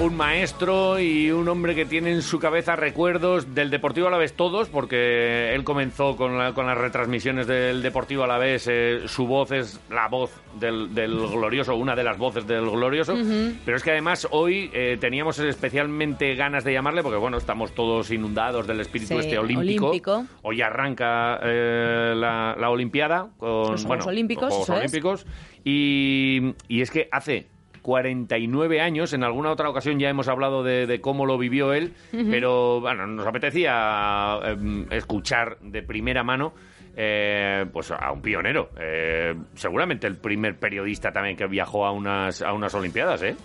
Un maestro y un hombre que tiene en su cabeza recuerdos del Deportivo Alavés todos, porque él comenzó con, la- con las retransmisiones del Deportivo Alavés, eh, su voz es la voz del, del glorioso, una de las voces del glorioso, pero es que además hoy eh, teníamos especialmente ganas de llamarle, porque bueno, estamos todos inundados del espíritu Sí, este olímpico. olímpico. Hoy arranca eh, la, la Olimpiada con Los bueno, Olímpicos, los Juegos. Olímpicos y, y es que hace 49 años, en alguna otra ocasión ya hemos hablado de, de cómo lo vivió él, pero bueno, nos apetecía em, escuchar de primera mano eh, pues a un pionero, eh, seguramente el primer periodista también que viajó a unas, a unas Olimpiadas, ¿eh?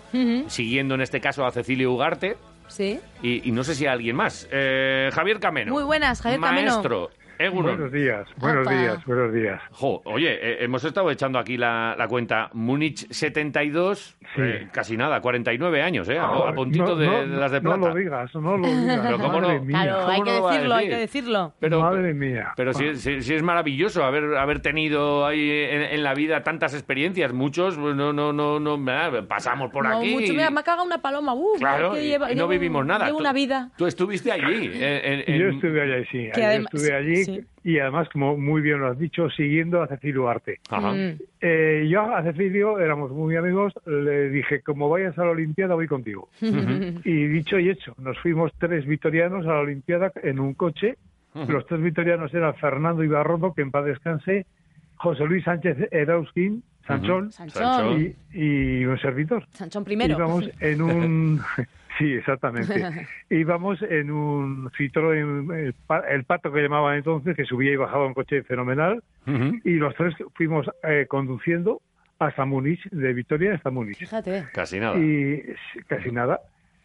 siguiendo en este caso a Cecilio Ugarte Sí. y, y no sé si a alguien más. Javier Cameno. Muy buenas, Javier Cameno. Maestro, Egunon. Buenos días, buenos Opa. días, buenos días. Jo, oye, eh, hemos estado echando aquí la, la cuenta. Múnich 72, Sí. eh, casi nada, 49 años, ¿eh? A, a puntito no, de, no, de las de plata. No lo digas, no lo digas. Pero cómo madre no. mía. Claro, ¿cómo hay que decirlo, hay decir? que decirlo. Pero, Madre mía. Pero sí, sí- sí es maravilloso haber, haber tenido ahí en, en la vida tantas experiencias. Muchos pues, no, no, no, no, pasamos por No, aquí. mucho, mira, me ha cagado una paloma. Uf, Claro, y- lleva- y no vivimos nada. Llevo Tú- una vida. Tú estuviste allí. en- en- Yo estuve allí, sí. Que allí además- estuve allí sí. y además, como muy bien lo has dicho, siguiendo a Cecilio Arte. Ajá. Mm. Eh, yo a Cecilio éramos muy amigos, le dije, como vayas a la Olimpiada, voy contigo. Y dicho y hecho, nos fuimos tres vitorianos a la Olimpiada en un coche. Los tres vitorianos eran Fernando Ibarrodo, que en paz descanse, José Luis Sánchez Erauskin, Sanchón, Sanchón. y, y un servidor. Sanchón primero. Íbamos en un... sí, exactamente. Íbamos en un Citroën, el, pa- el pato que llamaban entonces, que subía y bajaba un coche fenomenal, y los tres fuimos eh, conduciendo hasta Múnich, de Vitoria hasta Múnich. Fíjate. Casi nada. Y casi nada.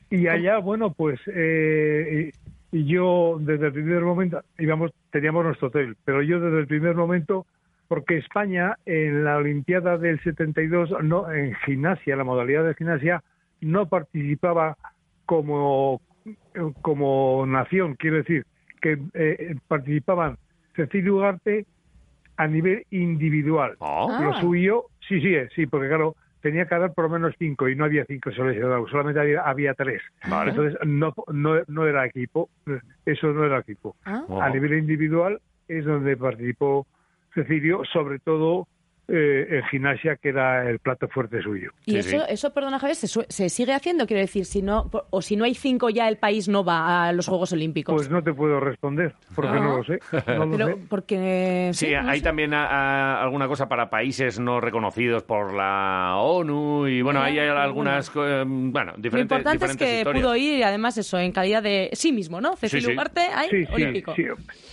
Y allá, bueno, pues eh, yo desde el primer momento, íbamos, teníamos nuestro hotel, pero yo desde el primer momento, porque España en la Olimpiada del 72, no, en gimnasia, la modalidad de gimnasia, no participaba como, como nación, quiero decir, que eh, participaban Cecilio Ugarte a nivel individual. Oh. Ah. Lo suyo, sí, sí, sí, porque claro, tenía que haber por lo menos cinco y no había cinco seleccionados, solamente había, había tres. Vale. Entonces no, no, no era equipo, eso no era equipo. Ah. Oh. A nivel individual es donde participó Cecilio, sobre todo eh, en gimnasia, que era el plato fuerte suyo. Y Sí, eso, sí. eso, perdona Javier, se, se sigue haciendo, quiero decir, si no, o si no hay cinco ya el país no va a los Juegos Olímpicos. Pues no te puedo responder, porque Ah. no lo sé. No lo Pero sé. porque Sí, no hay sé. también a- a- alguna cosa para países no reconocidos por la ONU y bueno, ahí hay Ah, algunas, eh, bueno, Lo diferentes, importante es que historias. pudo ir y además eso en calidad de sí mismo, ¿no? Cecilio sí. Ugarte, ahí, Sí, sí, olímpico. sí,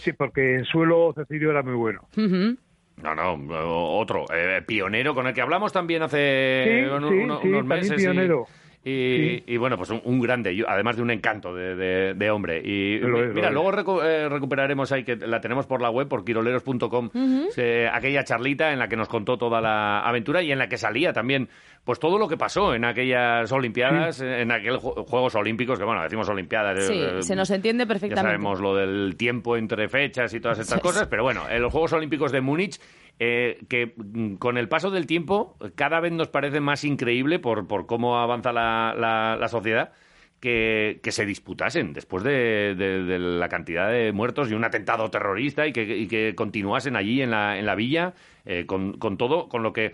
sí, porque en suelo Cecilio era muy bueno. Ujú. No, no, otro, eh, pionero con el que hablamos también hace Sí, uno- sí, uno- sí, unos meses. pionero. Y, Sí. y, bueno, pues un, un grande, además de un encanto de, de- de hombre. Y Lo es, lo mira, luego recu- eh, recuperaremos ahí, que la tenemos por la web, por quiroleros.com, eh, aquella charlita en la que nos contó toda la aventura y en la que salía también, pues todo lo que pasó en aquellas Olimpiadas, en aquellos Juegos Olímpicos, que bueno, decimos Olimpiadas. Sí, eh, se nos entiende ya perfectamente. sabemos lo del tiempo entre fechas y todas estas cosas, pero bueno, en los Juegos Olímpicos de Múnich, eh, que mm, con el paso del tiempo cada vez nos parece más increíble por, por cómo avanza la, la- la sociedad. Que, que se disputasen después de, de- la cantidad de muertos y un atentado terrorista y que, que continuasen allí en la, en la villa eh, con, con todo, con lo que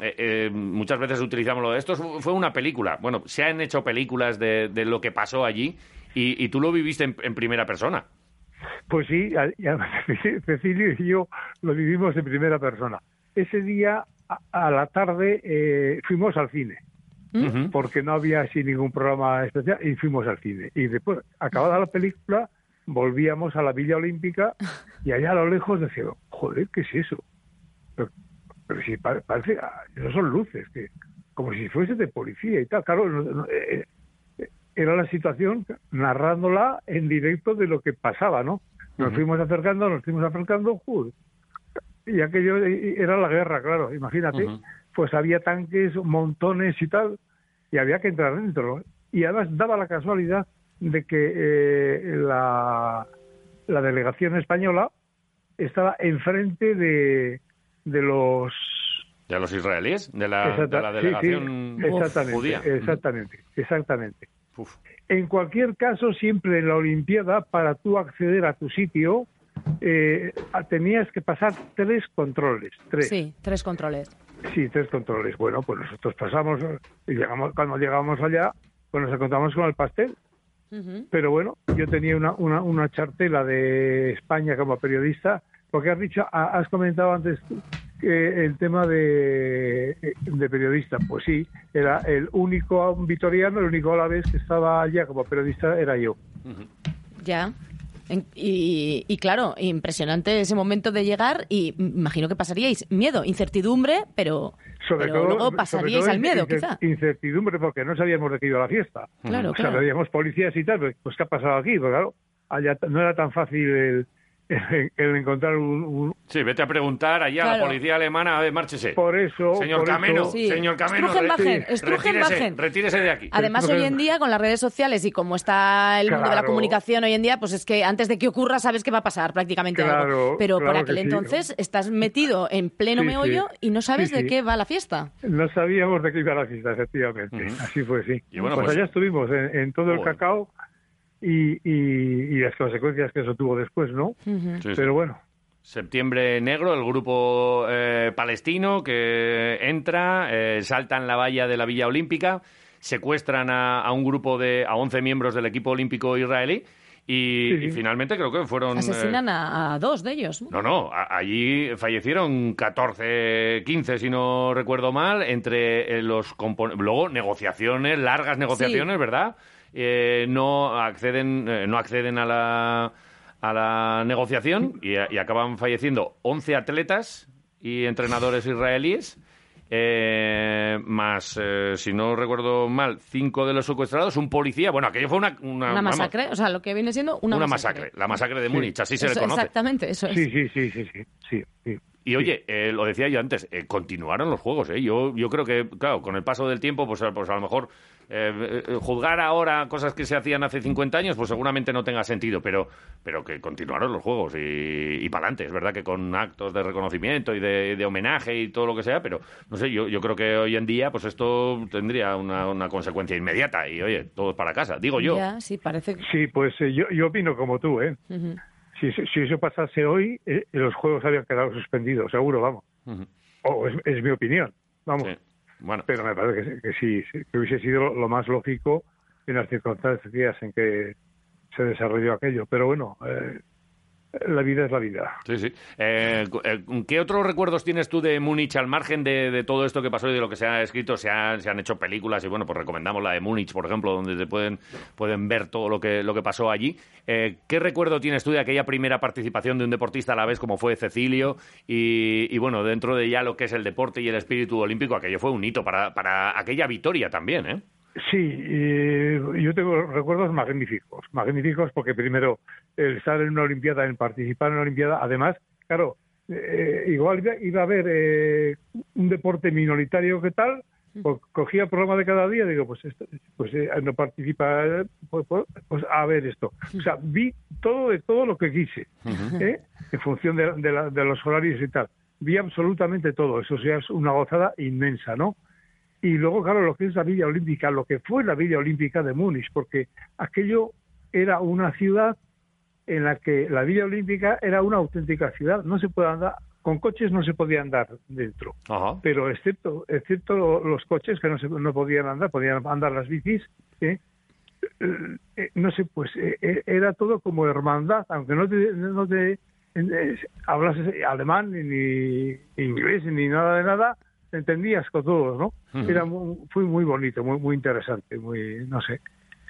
eh, eh, muchas veces utilizamos lo de esto. Fue una película. Bueno, se han hecho películas de, de lo que pasó allí y, y tú lo viviste en, en primera persona. Pues sí, a- y además Cecilio y yo lo vivimos en primera persona. Ese día, a, a la tarde, eh, fuimos al cine, Ujú. porque no había así ningún programa especial, y fuimos al cine. Y después, acabada la película, volvíamos a la Villa Olímpica y allá a lo lejos decíamos, joder, ¿qué es eso? Pero, pero sí, parece, ah, no son luces, que como si fuese de policía y tal. Claro, eh, era la situación narrándola en directo de lo que pasaba, ¿no? Nos fuimos acercando, nos fuimos acercando, y aquello era la guerra, claro, imagínate. Pues había tanques, montones y tal, y había que entrar dentro. Y además daba la casualidad de que eh, la, la delegación española estaba enfrente de, de los de los israelíes, de la, de la delegación exactamente, judía. Exactamente, exactamente. En cualquier caso, siempre en la Olimpiada, para tú acceder a tu sitio, eh, tenías que pasar tres controles. Tres. Sí, tres controles. Sí, tres controles. Bueno, pues nosotros pasamos y llegamos, cuando llegamos allá, pues nos encontramos con el pastel. Pero bueno, yo tenía una, una, una chartela de España como periodista, porque has dicho, has comentado antes que el tema de, de, periodista, pues sí, era el único vitoriano, el único a la vez que estaba allá como periodista era yo. Ya. Y, claro, impresionante ese momento de llegar y imagino que pasaríais miedo, incertidumbre, pero, sobre todo, luego pasaríais al miedo, quizá. Incertidumbre porque no sabíamos de qué iba la fiesta. Claro, o sea, veíamos policías y tal, pues ¿qué ha pasado aquí? Pues claro, allá no era tan fácil el, el encontrar un, Sí, vete a preguntar allá a la policía alemana, a ver, márchese. Por eso... Señor Cameno, señor Cameno, retírese, retírese, de aquí. Además, hoy en día, con las redes sociales y como está el mundo de la comunicación hoy en día, pues es que antes de que ocurra sabes que va a pasar prácticamente algo. Pero por aquel entonces estás metido en pleno meollo y no sabes de qué va la fiesta. No sabíamos de qué iba la fiesta, efectivamente. Así fue, sí. Y bueno, pues, pues allá estuvimos, en, todo el cacao y, y, las consecuencias que eso tuvo después, ¿no? Pero bueno. Septiembre Negro, el grupo eh, palestino que entra, eh, saltan la valla de la Villa Olímpica, secuestran a, un grupo de a 11 miembros del equipo olímpico israelí y, finalmente creo que fueron... Asesinan eh, a, dos de ellos. No, no, allí fallecieron 14, 15, si no recuerdo mal, entre los... Luego negociaciones, largas negociaciones, ¿verdad? Eh, no acceden eh, no acceden a la a la negociación y, acaban falleciendo 11 atletas y entrenadores israelíes eh, más, si no recuerdo mal, cinco de los secuestrados, un policía. Bueno, aquello fue una... Una, masacre, o sea, lo que viene siendo una, masacre. La masacre de Múnich, así se le conoce. Exactamente, eso es. Sí, sí, sí, sí, sí, sí. Y oye, eh, lo decía yo antes, eh, continuaron los juegos. ¿eh? Yo, yo creo que, claro, con el paso del tiempo, pues, pues a lo mejor eh, juzgar ahora cosas que se hacían hace 50 años, pues seguramente no tenga sentido, pero, pero que continuaron los juegos y, y para adelante. Es verdad que con actos de reconocimiento y de, homenaje y todo lo que sea, pero no sé, yo, yo creo que hoy en día, pues esto tendría una, una consecuencia inmediata y, oye, todos para casa, digo yo. sí, parece. Sí, pues yo, yo opino como tú, ¿eh? Si, si, eso pasase hoy, eh, los juegos habrían quedado suspendidos, seguro, vamos. O es, mi opinión, vamos. Bueno. Pero me parece que, sí, que hubiese sido lo más lógico en las circunstancias en que se desarrolló aquello. Pero bueno, eh, la vida es la vida. Sí, sí. Eh, eh, ¿Qué otros recuerdos tienes tú de Múnich al margen de, todo esto que pasó y de lo que se ha escrito? Se, han hecho películas y bueno, pues recomendamos la de Múnich, por ejemplo, donde pueden, pueden ver todo lo que, lo que pasó allí. Eh, ¿Qué recuerdo tienes tú de aquella primera participación de un deportista a la vez como fue Cecilio? Y, bueno, dentro de ya lo que es el deporte y el espíritu olímpico, aquello fue un hito para, para aquella victoria también, ¿eh? Sí, yo tengo recuerdos magníficos, magníficos porque primero el estar en una Olimpiada, en participar en una Olimpiada, además, claro, eh, igual iba a haber eh, un deporte minoritario que tal, pues cogía el programa de cada día, digo, pues pues eh, no participa, pues, pues, pues, a ver esto. O sea, vi todo de todo lo que quise, en función de, de los horarios y tal. Vi absolutamente todo, eso ya es una gozada inmensa, ¿no? Y luego, claro, lo que es la Villa Olímpica, lo que fue la Villa Olímpica de Múnich, porque aquello era una ciudad en la que la Villa Olímpica era una auténtica ciudad. No se puede andar, con coches no se podía andar dentro, pero excepto, excepto los coches que no, se, no podían andar, podían andar las bicis, ¿eh? Eh, no sé, pues eh, era todo como hermandad, aunque no te, no te hablas alemán ni inglés ni nada de nada, entendías con todos, ¿no? Era muy, fue muy bonito, muy muy interesante, muy, no sé.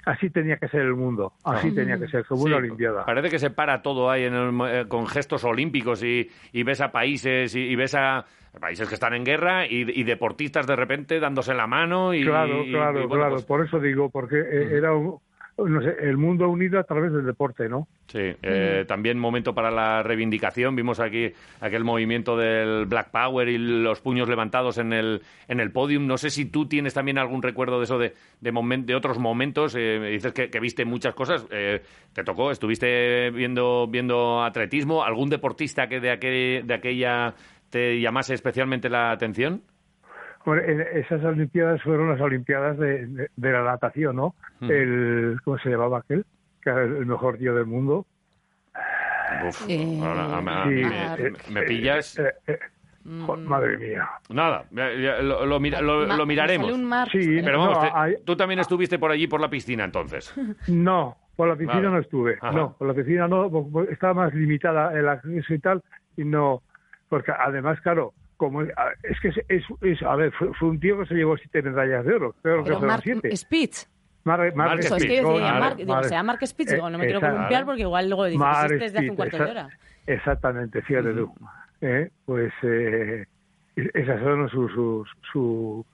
así tenía que ser el mundo, así tenía que ser, como una Olimpiada. Parece que se para todo ahí eh, con gestos olímpicos y, ves a países y, ves a países que están en guerra y, deportistas de repente dándose la mano. Y, claro, claro, claro. Pues por eso digo, porque eh, era un, no sé, el mundo unido a través del deporte, ¿no? Sí, eh, también momento para la reivindicación. Vimos aquí aquel movimiento del Black Power y los puños levantados en el, en el podium. No sé si tú tienes también algún recuerdo de eso de, de, de otros momentos. Eh, me dices que, viste muchas cosas. Eh, ¿Te tocó? ¿Estuviste viendo, viendo atletismo? ¿Algún deportista que de, aquel, de aquella te llamase especialmente la atención? Esas Olimpiadas fueron las Olimpiadas de, la natación, ¿no? El, ¿Cómo se llamaba aquel? Que era el mejor tío del mundo. Uf, me, pillas. madre mía. Nada, lo, miraremos. Sí, pero vamos, tú también estuviste por allí, por la piscina, entonces. No, por la piscina no estuve. No, por la piscina no, estaba más limitada el acceso y tal, y no, porque además, claro, como es que es, es, a ver fue, un tío que se llevó siete medallas de oro creo que fueron siete Spitz Mark, Mark Spitz. Es que yo decía, Mark, digo, sea Mark Spitz, digo, no me quiero columpiar porque igual luego dices, este es de hace un cuarto de hora. Exactamente, fíjate tú. ¿Eh? Pues eh, esas son sus, su, su,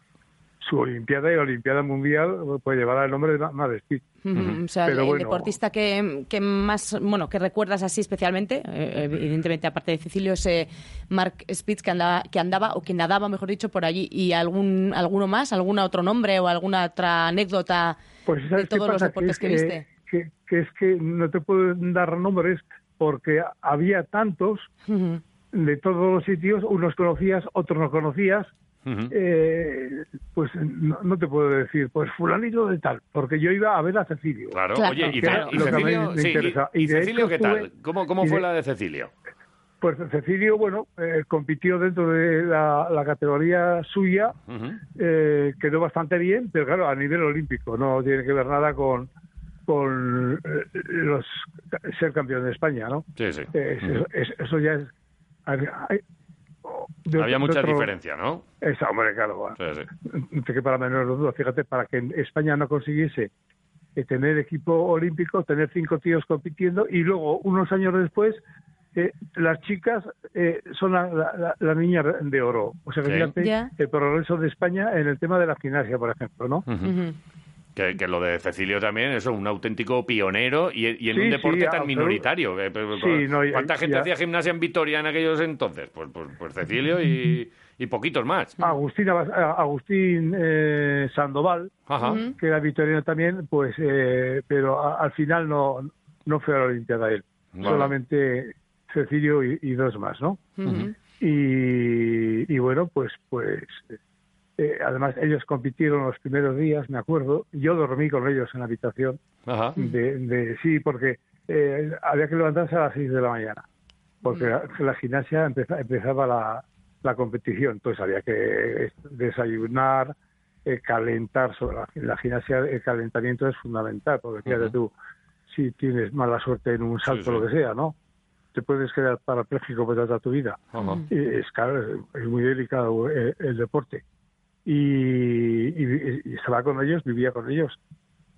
su Olimpiada y Olimpiada Mundial puede llevar el nombre de Madre Speed. O sea, el, deportista que, que, más, bueno, que recuerdas así especialmente, eh, evidentemente aparte de Cecilio, es eh, Mark Spitz que andaba, que andaba, o que nadaba, mejor dicho, por allí. ¿Y algún alguno más, algún otro nombre o alguna otra anécdota pues, de todos los deportes que, viste? Que, que, es que no te puedo dar nombres porque había tantos de todos los sitios, unos conocías, otros no conocías, eh, pues no, te puedo decir, pues fulanito de tal, porque yo iba a ver a Cecilio. Claro, oye, ¿y, Cecilio, qué tal? ¿Cómo, cómo fue la de Cecilio? Pues Cecilio, bueno, eh, compitió dentro de la, categoría suya, eh, quedó bastante bien, pero claro, a nivel olímpico, no tiene que ver nada con con los ser campeón de España, ¿no? Sí, sí. eso ya es había mucha diferencia, ¿no? Esa, hombre, claro. Que para menos duda, fíjate, para que España no consiguiese eh, tener equipo olímpico, tener cinco tíos compitiendo y luego, unos años después, eh, las chicas eh, son la, la, niña de oro. O sea, fíjate el progreso de España en el tema de la gimnasia, por ejemplo, ¿no? Que, lo de Cecilio también es un auténtico pionero y, en un deporte tan minoritario. ¿Cuánta gente hacía gimnasia en Vitoria en aquellos entonces? Pues, pues, pues Cecilio y, poquitos más. Agustín, Agustín eh, Sandoval, que era vitoriano también, pues, eh, pero al final no, no fue a la Olimpiada él. Solamente Cecilio y, dos más, ¿no? y, y bueno, pues, pues eh, además, ellos compitieron los primeros días, me acuerdo. Yo dormí con ellos en la habitación. De, sí, porque eh, había que levantarse a las 6 de la mañana, porque mm. la, gimnasia empezaba la, la, competición. Entonces había que desayunar, eh, calentar. Sobre la, gimnasia, el calentamiento es fundamental, porque fíjate tú, si tienes mala suerte en un salto, o lo que sea, ¿no? te puedes quedar parapléjico por toda tu vida. es, claro, es muy delicado el deporte y, estaba con ellos, vivía con ellos.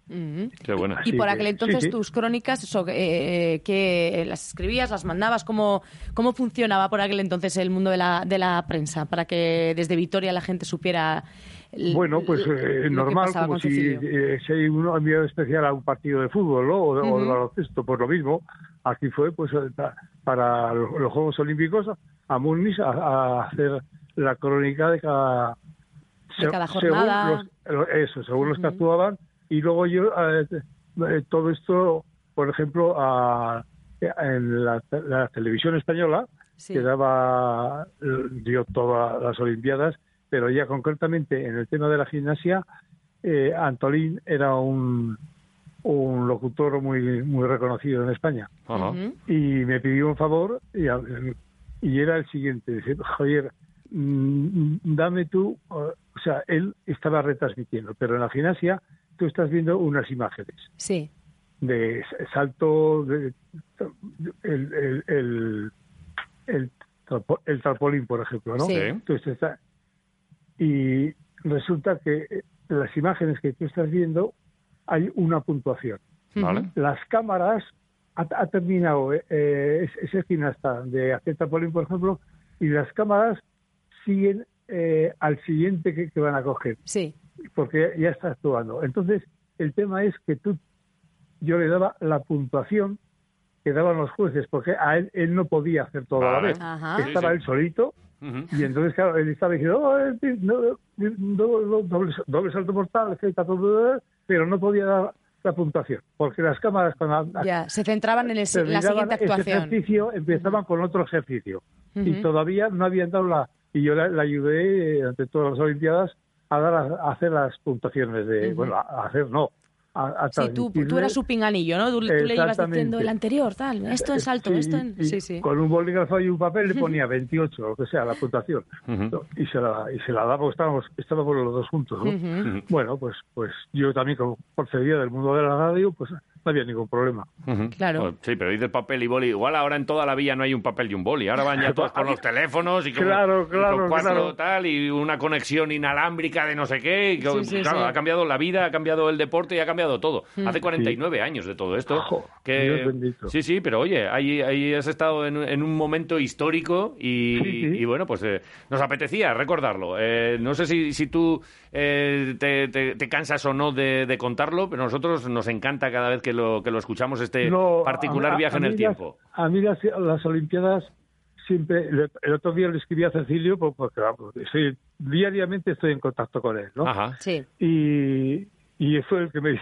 Qué buena. Y por aquel entonces tus crónicas, eh, que las escribías, las mandabas, ¿cómo, ¿cómo funcionaba por aquel entonces el mundo de la, de la prensa para que desde Vitoria la gente supiera bueno, pues eh, normal, como si, eh, si, hay un enviado especial a un partido de fútbol o, de baloncesto, pues lo mismo. Aquí fue pues para los Juegos Olímpicos a Muniz a hacer la crónica de cada de cada jornada. eso, según los que actuaban. Y luego yo, eh, eh, todo esto, por ejemplo, a, en la, televisión española, que daba, dio todas las Olimpiadas, pero ya concretamente en el tema de la gimnasia, eh, Antolín era un, un locutor muy muy reconocido en España. Y me pidió un favor y, y era el siguiente, decir, Javier, dame tú o sea, él estaba retransmitiendo, pero en la gimnasia tú estás viendo unas imágenes. Sí. De salto, de, el, el, el, el, trampolín, por ejemplo, ¿no? Sí. Entonces y resulta que las imágenes que tú estás viendo hay una puntuación. Las cámaras, ha, terminado eh, ese gimnasta de Polín, por ejemplo, y las cámaras siguen eh, al siguiente que, van a coger. Sí. Porque ya está actuando. Entonces, el tema es que tú, yo le daba la puntuación que daban los jueces, porque a él, él no podía hacer todo a la vez. Estaba él solito, y entonces, claro, él estaba diciendo, oh, doble, salto mortal, pero no podía dar la puntuación, porque las cámaras cuando ya, se centraban en la siguiente actuación. Ese ejercicio empezaban con otro ejercicio y todavía no habían dado la y yo le, ayudé ante todas las olimpiadas a dar a, hacer las puntuaciones de bueno a hacer no sí, tú, tú, eras su pinganillo, ¿no? Tú, le ibas diciendo el anterior, tal, esto en salto, esto en... Sí, sí. Con un bolígrafo y un papel le ponía 28, lo que sea, la puntuación. y, se la, y se la daba porque estábamos, estábamos los dos juntos, ¿no? Bueno, pues, pues yo también, como procedía del mundo de la radio, pues no había ningún problema. Claro. sí, pero dices papel y boli. Igual ahora en toda la villa no hay un papel y un boli. Ahora van ya todos con los teléfonos y con, claro, claro, cuatro tal y una conexión inalámbrica de no sé qué. claro, ha cambiado la vida, ha cambiado el deporte y ha cambiado todo. Mm. Hace 49 años de todo esto. que, sí, sí, pero oye, ahí, ahí has estado en, un momento histórico y, bueno, pues eh, nos apetecía recordarlo. Eh, no sé si, si tú eh, te, cansas o no de, contarlo, pero a nosotros nos encanta cada vez que lo, que lo escuchamos este particular viaje en el tiempo. A mí las, Olimpiadas siempre, el otro día le escribí a Cecilio porque diariamente estoy en contacto con él, ¿no? Sí. Y, y fue el que me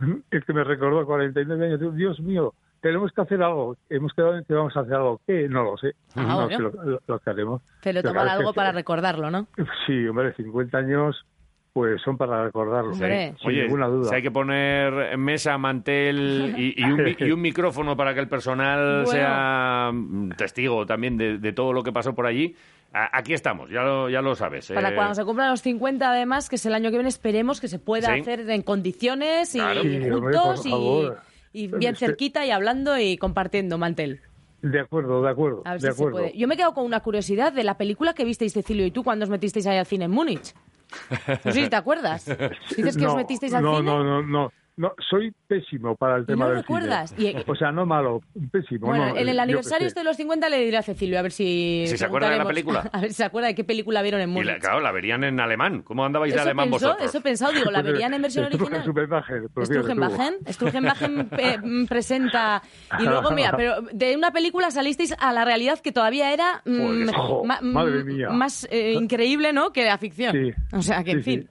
el que me recordó 49 años, Dios mío, tenemos que hacer algo. Hemos quedado en que vamos a hacer algo. ¿Qué? No lo sé. Ah, no, lo, lo, que haremos. Pero tomar algo para recordarlo, ¿no? Sí, hombre, 50 años pues son para recordarlo, sin ninguna duda. Si hay que poner mesa, mantel y, un, micrófono para que el personal sea mm, testigo también de, todo lo que pasó por allí, aquí estamos, ya lo, ya lo sabes. Para eh. cuando se cumplan los 50, además, que es el año que viene, esperemos que se pueda hacer en condiciones y, juntos y, bien cerquita y hablando y compartiendo mantel. De acuerdo, de acuerdo. de acuerdo. Yo me quedo con una curiosidad de la película que visteis Cecilio y tú cuando os metisteis ahí al cine en Múnich. No sé si te acuerdas. Dices que os metisteis al no, cine. No, no, no. No, soy pésimo para el tema no del recuerdas? Cine. O sea, no malo, pésimo. Bueno, en el aniversario este de los 50 le diré a Cecilio a ver si... Si se acuerda de la película. A ver si se acuerda de qué película vieron en Múnich. claro, la verían en alemán. ¿Cómo andabais de alemán pensó, vosotros? Eso he pensado, digo, ¿la verían en versión original? Strugenbachen. Strugenbachen eh, mm, presenta... Y luego, mira, pero de una película salisteis a la realidad que todavía era mm, mm, más eh, increíble, ¿no?, que la ficción. O sea, que en fin...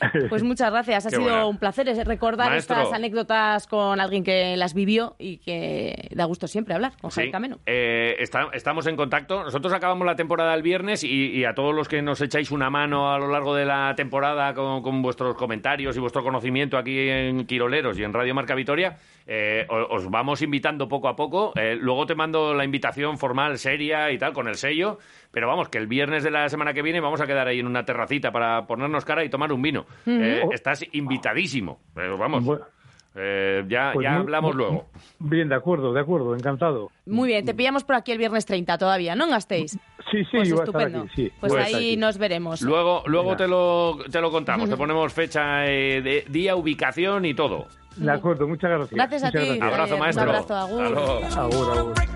Pues muchas gracias, ha sido un placer recordar estas anécdotas con alguien que las vivió y que da gusto siempre hablar con Javier Cameno. Eh, estamos en contacto, nosotros acabamos la temporada el viernes y, a todos los que nos echáis una mano a lo largo de la temporada con, vuestros comentarios y vuestro conocimiento aquí en Quiroleros y en Radio Marca Vitoria, eh, os vamos invitando poco a poco. Eh, luego te mando la invitación formal, seria y tal, con el sello. Pero vamos, que el viernes de la semana que viene vamos a quedar ahí en una terracita para ponernos cara y tomar un vino. Eh, estás invitadísimo. Pero vamos. ya, pues ya hablamos luego. Bien, de acuerdo, de acuerdo, encantado. Muy bien, te pillamos por aquí el viernes 30 todavía, ¿no gastéis? Sí, sí, pues estupendo. Pues ahí nos veremos. Luego, luego te lo, te lo contamos, te ponemos fecha, de día, ubicación y todo. De acuerdo, muchas gracias. Gracias a ti. Abrazo, maestro. Un abrazo, agur. Agur, agur.